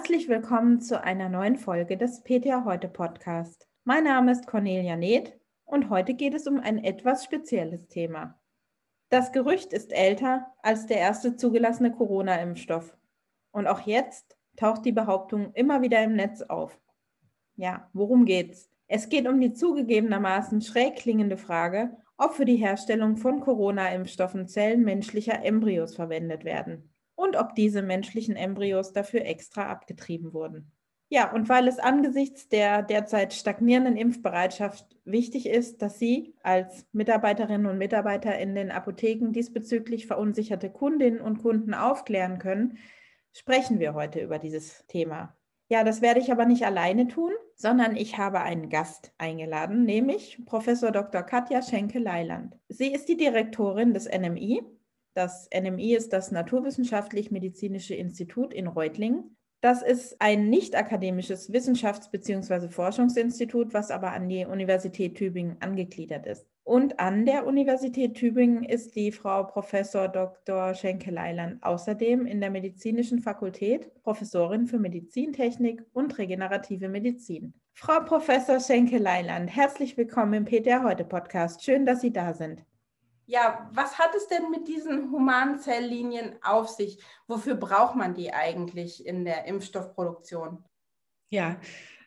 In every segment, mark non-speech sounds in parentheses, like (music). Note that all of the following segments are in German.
Herzlich willkommen zu einer neuen Folge des PTA Heute Podcast. Mein Name ist Cornelia Neth und heute geht es um ein etwas spezielles Thema. Das Gerücht ist älter als der erste zugelassene Corona-Impfstoff. Und auch jetzt taucht die Behauptung immer wieder im Netz auf. Ja, worum geht's? Es geht um die zugegebenermaßen schräg klingende Frage, ob für die Herstellung von Corona-Impfstoffen Zellen menschlicher Embryos verwendet werden und ob diese menschlichen Embryos dafür extra abgetrieben wurden. Ja, und weil es angesichts der derzeit stagnierenden Impfbereitschaft wichtig ist, dass Sie als Mitarbeiterinnen und Mitarbeiter in den Apotheken diesbezüglich verunsicherte Kundinnen und Kunden aufklären können, sprechen wir heute über dieses Thema. Ja, das werde ich aber nicht alleine tun, sondern ich habe einen Gast eingeladen, nämlich Professor Dr. Katja Schenke-Leiland. Sie ist die Direktorin des NMI das NMI ist das Naturwissenschaftlich-Medizinische Institut in Reutlingen. Das ist ein nicht akademisches Wissenschafts- bzw. Forschungsinstitut, was aber an die Universität Tübingen angegliedert ist. Und an der Universität Tübingen ist die Frau Professor Dr. Schenke-Leiland außerdem in der Medizinischen Fakultät Professorin für Medizintechnik und regenerative Medizin. Frau Professor Schenke-Leiland, herzlich willkommen im PTR Heute Podcast. Schön, dass Sie da sind. Ja, was hat es denn mit diesen humanen Zelllinien auf sich? Wofür braucht man die eigentlich in der Impfstoffproduktion? Ja,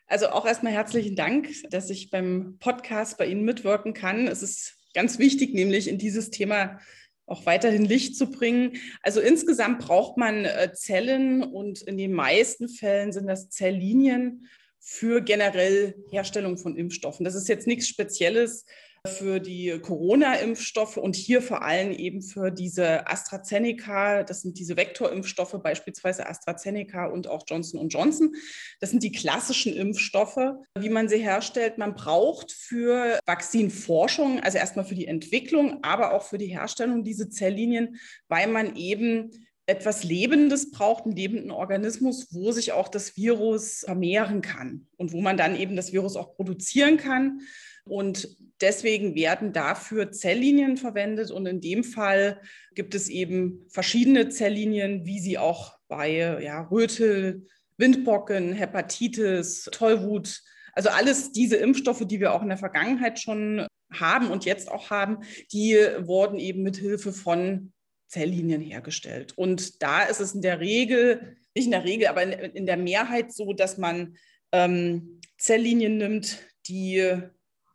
also auch erstmal herzlichen Dank, dass ich beim Podcast bei Ihnen mitwirken kann. Es ist ganz wichtig, nämlich in dieses Thema auch weiterhin Licht zu bringen. Also insgesamt braucht man äh, Zellen und in den meisten Fällen sind das Zelllinien für generell Herstellung von Impfstoffen. Das ist jetzt nichts Spezielles für die Corona-Impfstoffe und hier vor allem eben für diese AstraZeneca, das sind diese Vektorimpfstoffe, beispielsweise AstraZeneca und auch Johnson Johnson. Das sind die klassischen Impfstoffe, wie man sie herstellt. Man braucht für Vakzinforschung, also erstmal für die Entwicklung, aber auch für die Herstellung diese Zelllinien, weil man eben etwas Lebendes braucht, einen lebenden Organismus, wo sich auch das Virus vermehren kann und wo man dann eben das Virus auch produzieren kann. Und deswegen werden dafür Zelllinien verwendet. Und in dem Fall gibt es eben verschiedene Zelllinien, wie sie auch bei ja, Rötel, Windpocken, Hepatitis, Tollwut, also alles diese Impfstoffe, die wir auch in der Vergangenheit schon haben und jetzt auch haben, die wurden eben mit Hilfe von Zelllinien hergestellt. Und da ist es in der Regel, nicht in der Regel, aber in, in der Mehrheit so, dass man ähm, Zelllinien nimmt, die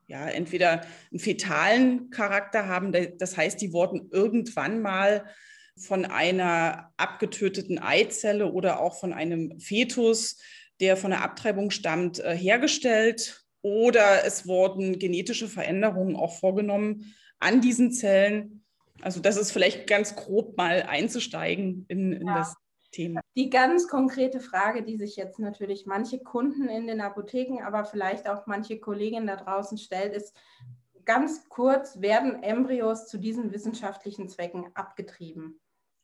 ja, entweder einen fetalen Charakter haben, das heißt, die wurden irgendwann mal von einer abgetöteten Eizelle oder auch von einem Fetus, der von der Abtreibung stammt, äh, hergestellt. Oder es wurden genetische Veränderungen auch vorgenommen an diesen Zellen. Also das ist vielleicht ganz grob mal einzusteigen in, in ja. das Thema. Die ganz konkrete Frage, die sich jetzt natürlich manche Kunden in den Apotheken, aber vielleicht auch manche Kolleginnen da draußen stellt, ist ganz kurz, werden Embryos zu diesen wissenschaftlichen Zwecken abgetrieben?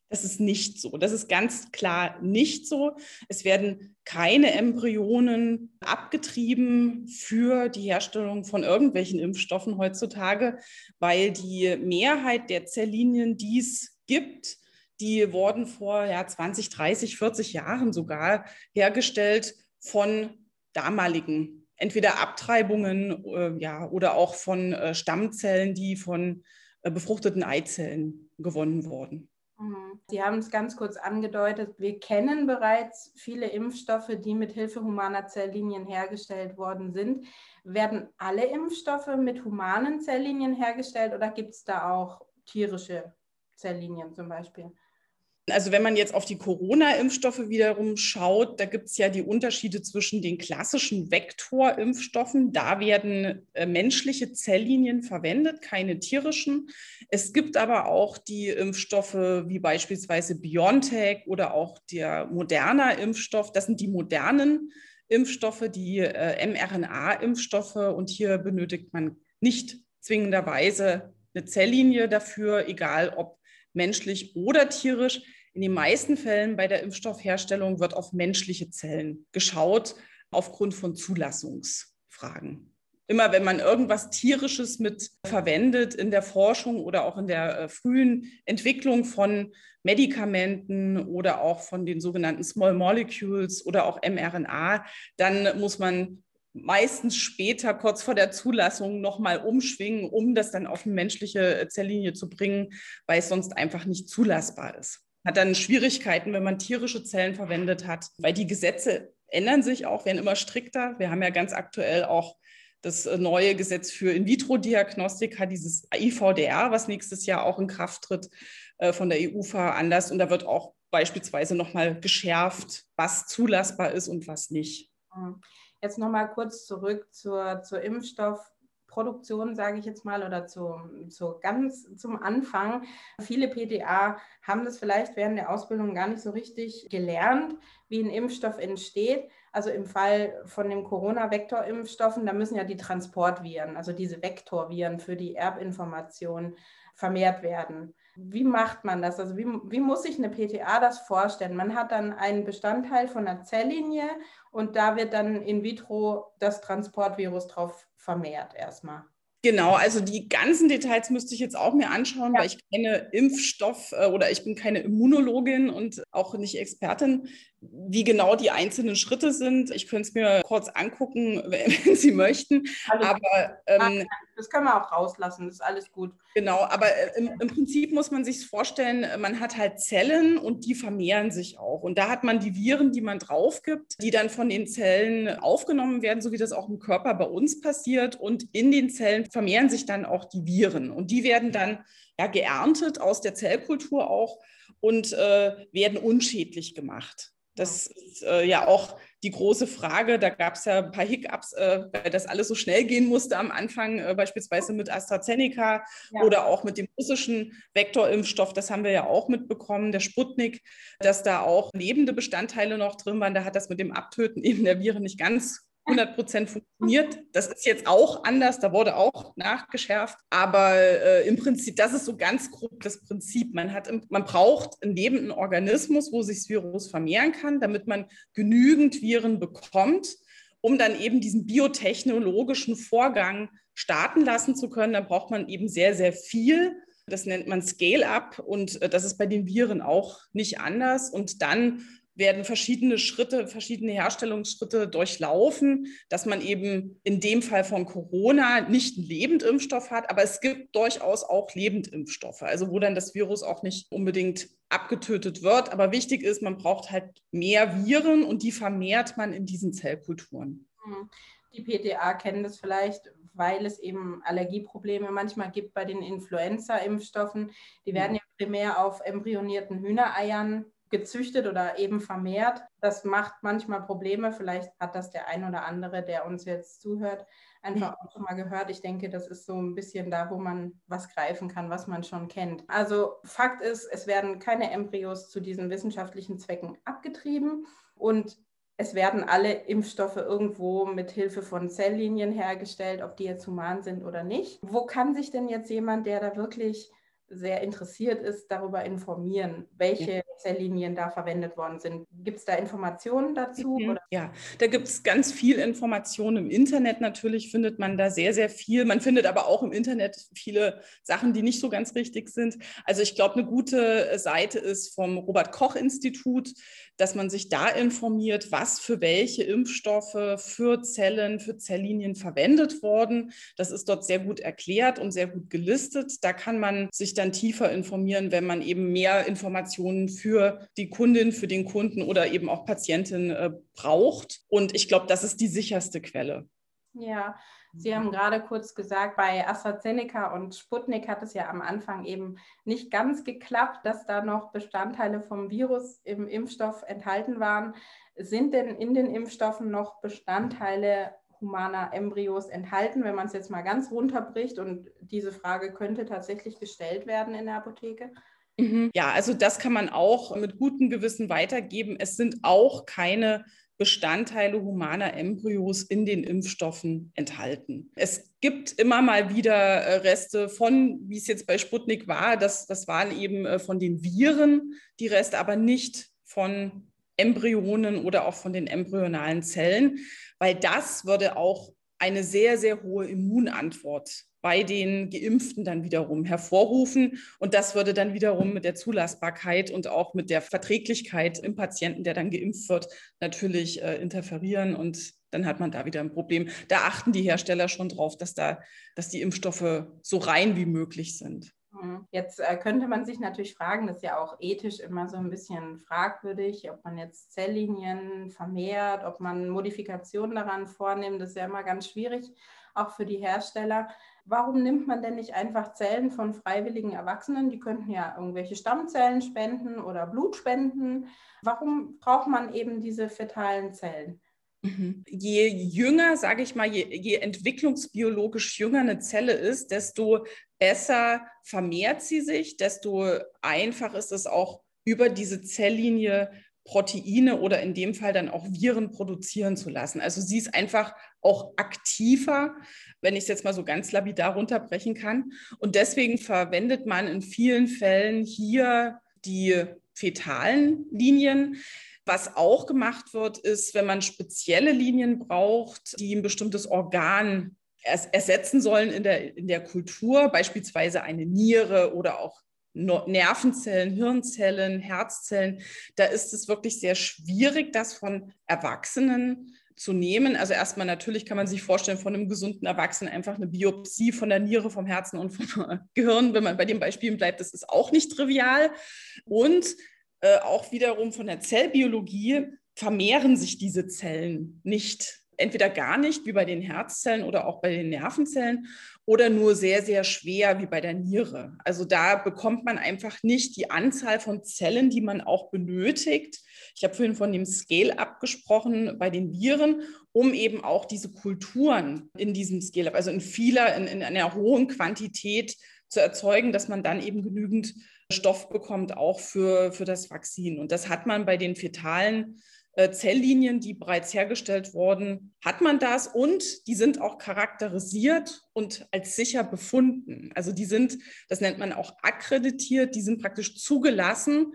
Das ist nicht so. Das ist ganz klar nicht so. Es werden keine Embryonen abgetrieben für die Herstellung von irgendwelchen Impfstoffen heutzutage, weil die Mehrheit der Zelllinien, die es gibt, die wurden vor ja, 20, 30, 40 Jahren sogar hergestellt von damaligen, entweder Abtreibungen äh, ja, oder auch von äh, Stammzellen, die von äh, befruchteten Eizellen gewonnen wurden. Mhm. Sie haben es ganz kurz angedeutet. Wir kennen bereits viele Impfstoffe, die mit Hilfe humaner Zelllinien hergestellt worden sind. Werden alle Impfstoffe mit humanen Zelllinien hergestellt oder gibt es da auch tierische Zelllinien zum Beispiel? Also wenn man jetzt auf die Corona-Impfstoffe wiederum schaut, da gibt es ja die Unterschiede zwischen den klassischen Vektorimpfstoffen. Da werden äh, menschliche Zelllinien verwendet, keine tierischen. Es gibt aber auch die Impfstoffe wie beispielsweise BioNTech oder auch der Moderna-Impfstoff. Das sind die modernen Impfstoffe, die äh, mRNA-Impfstoffe. Und hier benötigt man nicht zwingenderweise eine Zelllinie dafür, egal ob menschlich oder tierisch. In den meisten Fällen bei der Impfstoffherstellung wird auf menschliche Zellen geschaut, aufgrund von Zulassungsfragen. immer wenn man irgendwas Tierisches mit verwendet in der Forschung oder auch in der äh, frühen Entwicklung von Medikamenten oder auch von den sogenannten Small Molecules oder auch mRNA, dann muss man meistens später, kurz vor der Zulassung, nochmal umschwingen, um das dann auf eine menschliche Zelllinie zu bringen, weil es sonst einfach nicht zulassbar ist. Hat dann Schwierigkeiten, wenn man tierische Zellen verwendet hat, weil die Gesetze ändern sich auch, werden immer strikter. Wir haben ja ganz aktuell auch das äh, neue Gesetz für In-vitro-Diagnostika, dieses IVDR, was nächstes Jahr auch in Kraft tritt, äh, von der EU veranlasst. Und da wird auch beispielsweise nochmal geschärft, was zulassbar ist und was nicht. Mhm. Jetzt nochmal kurz zurück zur, zur Impfstoffproduktion, sage ich jetzt mal, oder zu, zu ganz zum Anfang. Viele PTA haben das vielleicht während der Ausbildung gar nicht so richtig gelernt, wie ein Impfstoff entsteht. Also im Fall von dem Corona-Vektor-Impfstoffen, da müssen ja die Transportviren, also diese Vektorviren für die Erbinformation vermehrt werden. Wie macht man das? Also wie, wie muss sich eine PTA das vorstellen? Man hat dann einen Bestandteil von einer Zelllinie und da wird dann in vitro das Transportvirus drauf vermehrt erstmal. Genau, also die ganzen Details müsste ich jetzt auch mir anschauen, ja. weil ich keine Impfstoff- äh, oder ich bin keine Immunologin und auch nicht Expertin, wie genau die einzelnen Schritte sind. Ich könnte es mir kurz angucken, (laughs) wenn Sie möchten. Alles aber ähm, das können wir auch rauslassen, das ist alles gut. Genau, aber äh, im, im Prinzip muss man sich vorstellen, man hat halt Zellen und die vermehren sich auch. Und da hat man die Viren, die man drauf gibt, die dann von den Zellen aufgenommen werden, so wie das auch im Körper bei uns passiert. Und in den Zellen vermehren sich dann auch die Viren. Und die werden dann ja, geerntet aus der Zellkultur auch und äh, werden unschädlich gemacht. Das ist äh, ja auch die große Frage. Da gab es ja ein paar Hiccups, äh, weil das alles so schnell gehen musste am Anfang, äh, beispielsweise mit AstraZeneca ja. oder auch mit dem russischen Vektorimpfstoff. Das haben wir ja auch mitbekommen, der Sputnik, dass da auch lebende Bestandteile noch drin waren. Da hat das mit dem Abtöten eben der Viren nicht ganz 100 Prozent funktioniert. Das ist jetzt auch anders, da wurde auch nachgeschärft. Aber äh, im Prinzip, das ist so ganz grob das Prinzip. Man, hat, man braucht einen lebenden Organismus, wo sich das Virus vermehren kann, damit man genügend Viren bekommt, um dann eben diesen biotechnologischen Vorgang starten lassen zu können. Dann braucht man eben sehr, sehr viel. Das nennt man Scale-up und äh, das ist bei den Viren auch nicht anders. Und dann werden verschiedene Schritte, verschiedene Herstellungsschritte durchlaufen, dass man eben in dem Fall von Corona nicht einen Lebendimpfstoff hat, aber es gibt durchaus auch Lebendimpfstoffe, also wo dann das Virus auch nicht unbedingt abgetötet wird. Aber wichtig ist, man braucht halt mehr Viren und die vermehrt man in diesen Zellkulturen. Mhm. Die PTA kennen das vielleicht, weil es eben Allergieprobleme manchmal gibt bei den Influenza-Impfstoffen. Die werden ja primär auf embryonierten Hühnereiern gezüchtet oder eben vermehrt. Das macht manchmal Probleme. Vielleicht hat das der ein oder andere, der uns jetzt zuhört, einfach auch schon mal gehört. Ich denke, das ist so ein bisschen da, wo man was greifen kann, was man schon kennt. Also Fakt ist, es werden keine Embryos zu diesen wissenschaftlichen Zwecken abgetrieben und es werden alle Impfstoffe irgendwo mit Hilfe von Zelllinien hergestellt, ob die jetzt human sind oder nicht. Wo kann sich denn jetzt jemand, der da wirklich sehr interessiert ist, darüber informieren, welche ja. Zelllinien da verwendet worden sind. Gibt es da Informationen dazu? Mhm. Ja, da gibt es ganz viel Informationen im Internet. Natürlich findet man da sehr, sehr viel. Man findet aber auch im Internet viele Sachen, die nicht so ganz richtig sind. Also ich glaube, eine gute Seite ist vom Robert Koch Institut dass man sich da informiert, was für welche Impfstoffe für Zellen, für Zelllinien verwendet wurden. Das ist dort sehr gut erklärt und sehr gut gelistet. Da kann man sich dann tiefer informieren, wenn man eben mehr Informationen für die Kundin, für den Kunden oder eben auch Patientin äh, braucht. Und ich glaube, das ist die sicherste Quelle. Ja, Sie haben gerade kurz gesagt, bei AstraZeneca und Sputnik hat es ja am Anfang eben nicht ganz geklappt, dass da noch Bestandteile vom Virus im Impfstoff enthalten waren. Sind denn in den Impfstoffen noch Bestandteile humaner Embryos enthalten, wenn man es jetzt mal ganz runterbricht? Und diese Frage könnte tatsächlich gestellt werden in der Apotheke. Mhm. Ja, also das kann man auch mit gutem Gewissen weitergeben. Es sind auch keine Bestandteile humaner Embryos in den Impfstoffen enthalten. Es gibt immer mal wieder äh, Reste von, wie es jetzt bei Sputnik war, das, das waren eben äh, von den Viren die Reste, aber nicht von Embryonen oder auch von den embryonalen Zellen, weil das würde auch eine sehr, sehr hohe Immunantwort bei den Geimpften dann wiederum hervorrufen. Und das würde dann wiederum mit der Zulassbarkeit und auch mit der Verträglichkeit im Patienten, der dann geimpft wird, natürlich äh, interferieren. Und dann hat man da wieder ein Problem. Da achten die Hersteller schon drauf, dass, da, dass die Impfstoffe so rein wie möglich sind. Mhm. Jetzt äh, könnte man sich natürlich fragen, das ist ja auch ethisch immer so ein bisschen fragwürdig, ob man jetzt Zelllinien vermehrt, ob man Modifikationen daran vornimmt. Das ist ja immer ganz schwierig, auch für die Hersteller. Warum nimmt man denn nicht einfach Zellen von freiwilligen Erwachsenen? Die könnten ja irgendwelche Stammzellen spenden oder Blut spenden. Warum braucht man eben diese fetalen Zellen? Mhm. Je jünger, sage ich mal, je, je, entwicklungsbiologisch jünger eine Zelle ist, desto besser vermehrt sie sich, desto einfacher ist es auch über diese Zelllinie Proteine oder in dem Fall dann auch Viren produzieren zu lassen. Also sie ist einfach auch aktiver, wenn ich es jetzt mal so ganz lapidar runterbrechen kann. Und deswegen verwendet man in vielen Fällen hier die fetalen Linien. Was auch gemacht wird, ist, wenn man spezielle Linien braucht, die ein bestimmtes Organ ersetzen sollen in der, in der Kultur, beispielsweise eine Niere oder auch Nervenzellen, Hirnzellen, Herzzellen, da ist es wirklich sehr schwierig, das von Erwachsenen zu nehmen. Also erstmal natürlich kann man sich vorstellen, von einem gesunden Erwachsenen einfach eine Biopsie von der Niere, vom Herzen und vom (laughs) Gehirn, wenn man bei den Beispielen bleibt, das ist auch nicht trivial. Und äh, auch wiederum von der Zellbiologie vermehren sich diese Zellen nicht. Entweder gar nicht, wie bei den Herzzellen oder auch bei den Nervenzellen, oder nur sehr, sehr schwer, wie bei der Niere. Also da bekommt man einfach nicht die Anzahl von Zellen, die man auch benötigt. Ich habe vorhin von dem Scale-up gesprochen bei den Viren, um eben auch diese Kulturen in diesem Scale-up, also in vieler, in, in einer hohen Quantität zu erzeugen, dass man dann eben genügend Stoff bekommt, auch für, für das Vakzin. Und das hat man bei den fetalen Zelllinien, die bereits hergestellt wurden, hat man das und die sind auch charakterisiert und als sicher befunden. Also die sind, das nennt man auch akkreditiert, die sind praktisch zugelassen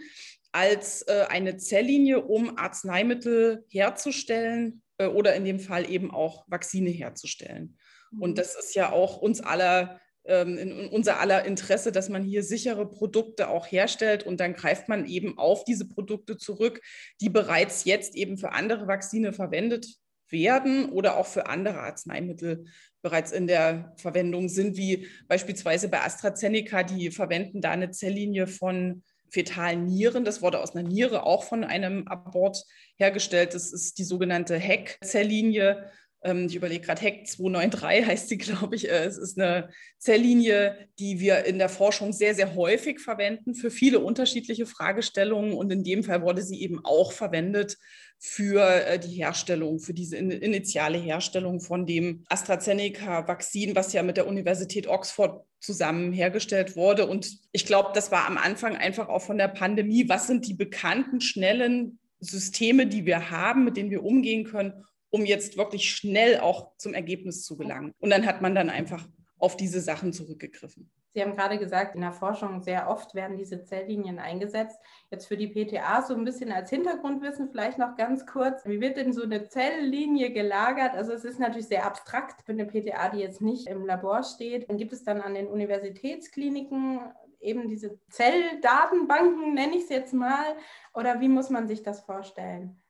als äh, eine Zelllinie, um Arzneimittel herzustellen äh, oder in dem Fall eben auch Vakzine herzustellen. Und mhm. das ist ja auch uns aller in unser aller Interesse, dass man hier sichere Produkte auch herstellt und dann greift man eben auf diese Produkte zurück, die bereits jetzt eben für andere Vakzine verwendet werden oder auch für andere Arzneimittel bereits in der Verwendung sind, wie beispielsweise bei AstraZeneca, die verwenden da eine Zelllinie von fetalen Nieren. Das wurde aus einer Niere auch von einem Abort hergestellt. Das ist die sogenannte HEC-Zelllinie. Ähm, ich überlege gerade, HEC 293 heißt sie, glaube ich. Äh, es ist eine Zelllinie, die wir in der Forschung sehr, sehr häufig verwenden für viele unterschiedliche Fragestellungen. Und in dem Fall wurde sie eben auch verwendet für äh, die Herstellung, für diese initiale Herstellung von dem AstraZeneca-Vakzin, was ja mit der Universität Oxford zusammen hergestellt wurde. Und ich glaube, das war am Anfang einfach auch von der Pandemie. Was sind die bekannten, schnellen Systeme, die wir haben, mit denen wir umgehen können, um jetzt wirklich schnell auch zum Ergebnis zu gelangen. Und dann hat man dann einfach auf diese Sachen zurückgegriffen. Sie haben gerade gesagt, in der Forschung sehr oft werden diese Zelllinien eingesetzt. Jetzt für die PTA so ein bisschen als Hintergrundwissen vielleicht noch ganz kurz. Wie wird denn so eine Zelllinie gelagert? Also es ist natürlich sehr abstrakt für eine PTA, die jetzt nicht im Labor steht. Dann gibt es dann an den Universitätskliniken eben diese Zelldatenbanken, nenne ich es jetzt mal. Oder wie muss man sich das vorstellen?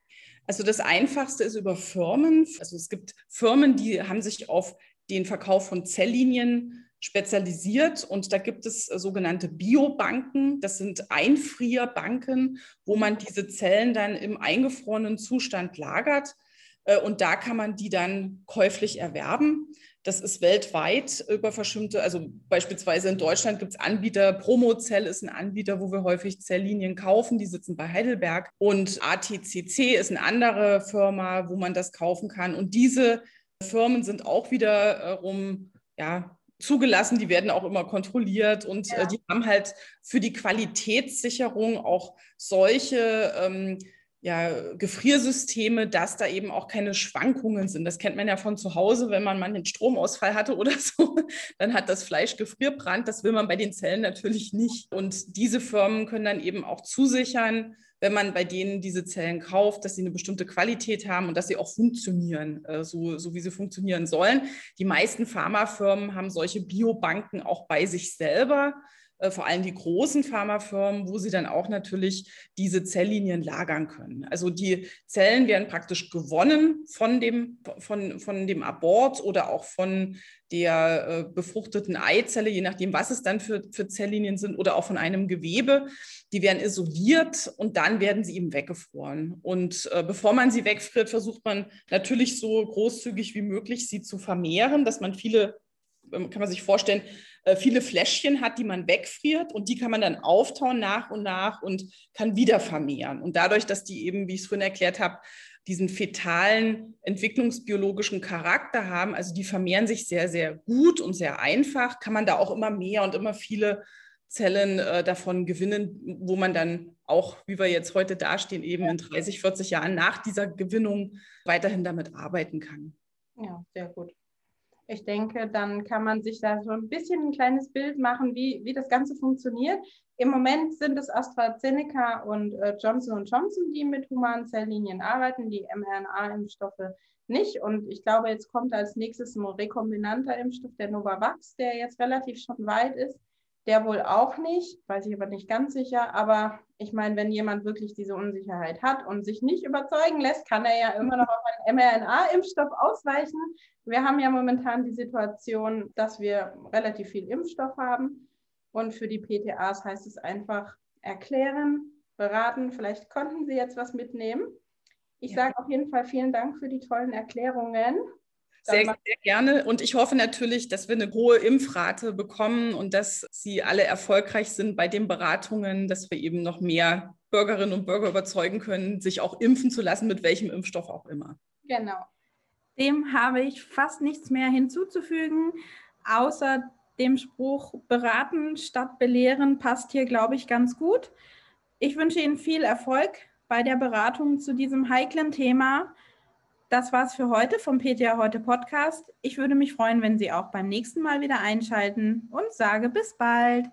Also das Einfachste ist über Firmen. Also es gibt Firmen, die haben sich auf den Verkauf von Zelllinien spezialisiert und da gibt es sogenannte Biobanken. Das sind Einfrierbanken, wo man diese Zellen dann im eingefrorenen Zustand lagert äh, und da kann man die dann käuflich erwerben. Das ist weltweit über verschimmte, also beispielsweise in Deutschland gibt es Anbieter, Promozell ist ein Anbieter, wo wir häufig Zelllinien kaufen, die sitzen bei Heidelberg. Und ATCC ist eine andere Firma, wo man das kaufen kann. Und diese Firmen sind auch wiederum ja, zugelassen, die werden auch immer kontrolliert und äh, ja. äh, die haben halt für die Qualitätssicherung auch solche ähm, ja, Gefriersysteme, dass da eben auch keine Schwankungen sind. Das kennt man ja von zu Hause, wenn man mal einen Stromausfall hatte oder (laughs) so, dann hat das Fleisch Gefrierbrand. Das will man bei den Zellen natürlich nicht. Und diese Firmen können dann eben auch zusichern, wenn man bei denen diese Zellen kauft, dass sie eine bestimmte Qualität haben und dass sie auch funktionieren, äh, so, so wie sie funktionieren sollen. Die meisten Pharmafirmen haben solche Biobanken auch bei sich selber vor allem die großen Pharmafirmen, wo sie dann auch natürlich diese Zelllinien lagern können. Also die Zellen werden praktisch gewonnen von dem, von, von dem Abort oder auch von der äh, befruchteten Eizelle, je nachdem, was es dann für, für Zelllinien sind, oder auch von einem Gewebe. Die werden isoliert und dann werden sie eben weggefroren. Und äh, bevor man sie wegfriert, versucht man natürlich so großzügig wie möglich sie zu vermehren, dass man viele, kann man sich vorstellen, äh, viele Fläschchen hat, die man wegfriert und die kann man dann auftauen nach und nach und kann wieder vermehren. Und dadurch, dass die eben, wie ich es vorhin erklärt habe, diesen fetalen entwicklungsbiologischen Charakter haben, also die vermehren sich sehr, sehr gut und sehr einfach, kann man da auch immer mehr und immer viele Zellen äh, davon gewinnen, wo man dann auch, wie wir jetzt heute dastehen, eben in 30, 40 Jahren nach dieser Gewinnung weiterhin damit arbeiten kann. Ja, sehr gut. Ich denke, dann kann man sich da so ein bisschen ein kleines Bild machen, wie, wie das Ganze funktioniert. Im Moment sind es AstraZeneca und äh, Johnson Johnson, die mit humanen Zelllinien arbeiten, die mRNA-Impfstoffe nicht. Und ich glaube, jetzt kommt als nächstes ein rekombinanter Impfstoff, der Novavax, der jetzt relativ schon weit ist. Der wohl auch nicht, weiß ich aber nicht ganz sicher. Aber ich meine, wenn jemand wirklich diese Unsicherheit hat und sich nicht überzeugen lässt, kann er ja immer noch auf einen mRNA-Impfstoff ausweichen. Wir haben ja momentan die Situation, dass wir relativ viel Impfstoff haben. Und für die PTAs heißt es einfach erklären, beraten. Vielleicht konnten Sie jetzt was mitnehmen. Ich ja. sage auf jeden Fall vielen Dank für die tollen Erklärungen. Sehr, sehr, gerne. Und ich hoffe natürlich, dass wir eine hohe Impfrate bekommen und dass Sie alle erfolgreich sind bei den Beratungen, dass wir eben noch mehr Bürgerinnen und Bürger überzeugen können, sich auch impfen zu lassen, mit welchem Impfstoff auch immer. Genau. Dem habe ich fast nichts mehr hinzuzufügen, außer dem Spruch beraten statt belehren passt hier, glaube ich, ganz gut. Ich wünsche Ihnen viel Erfolg bei der Beratung zu diesem heiklen Thema. Das war's für heute vom PTA Heute Podcast. Ich würde mich freuen, wenn Sie auch beim nächsten Mal wieder einschalten und sage bis bald.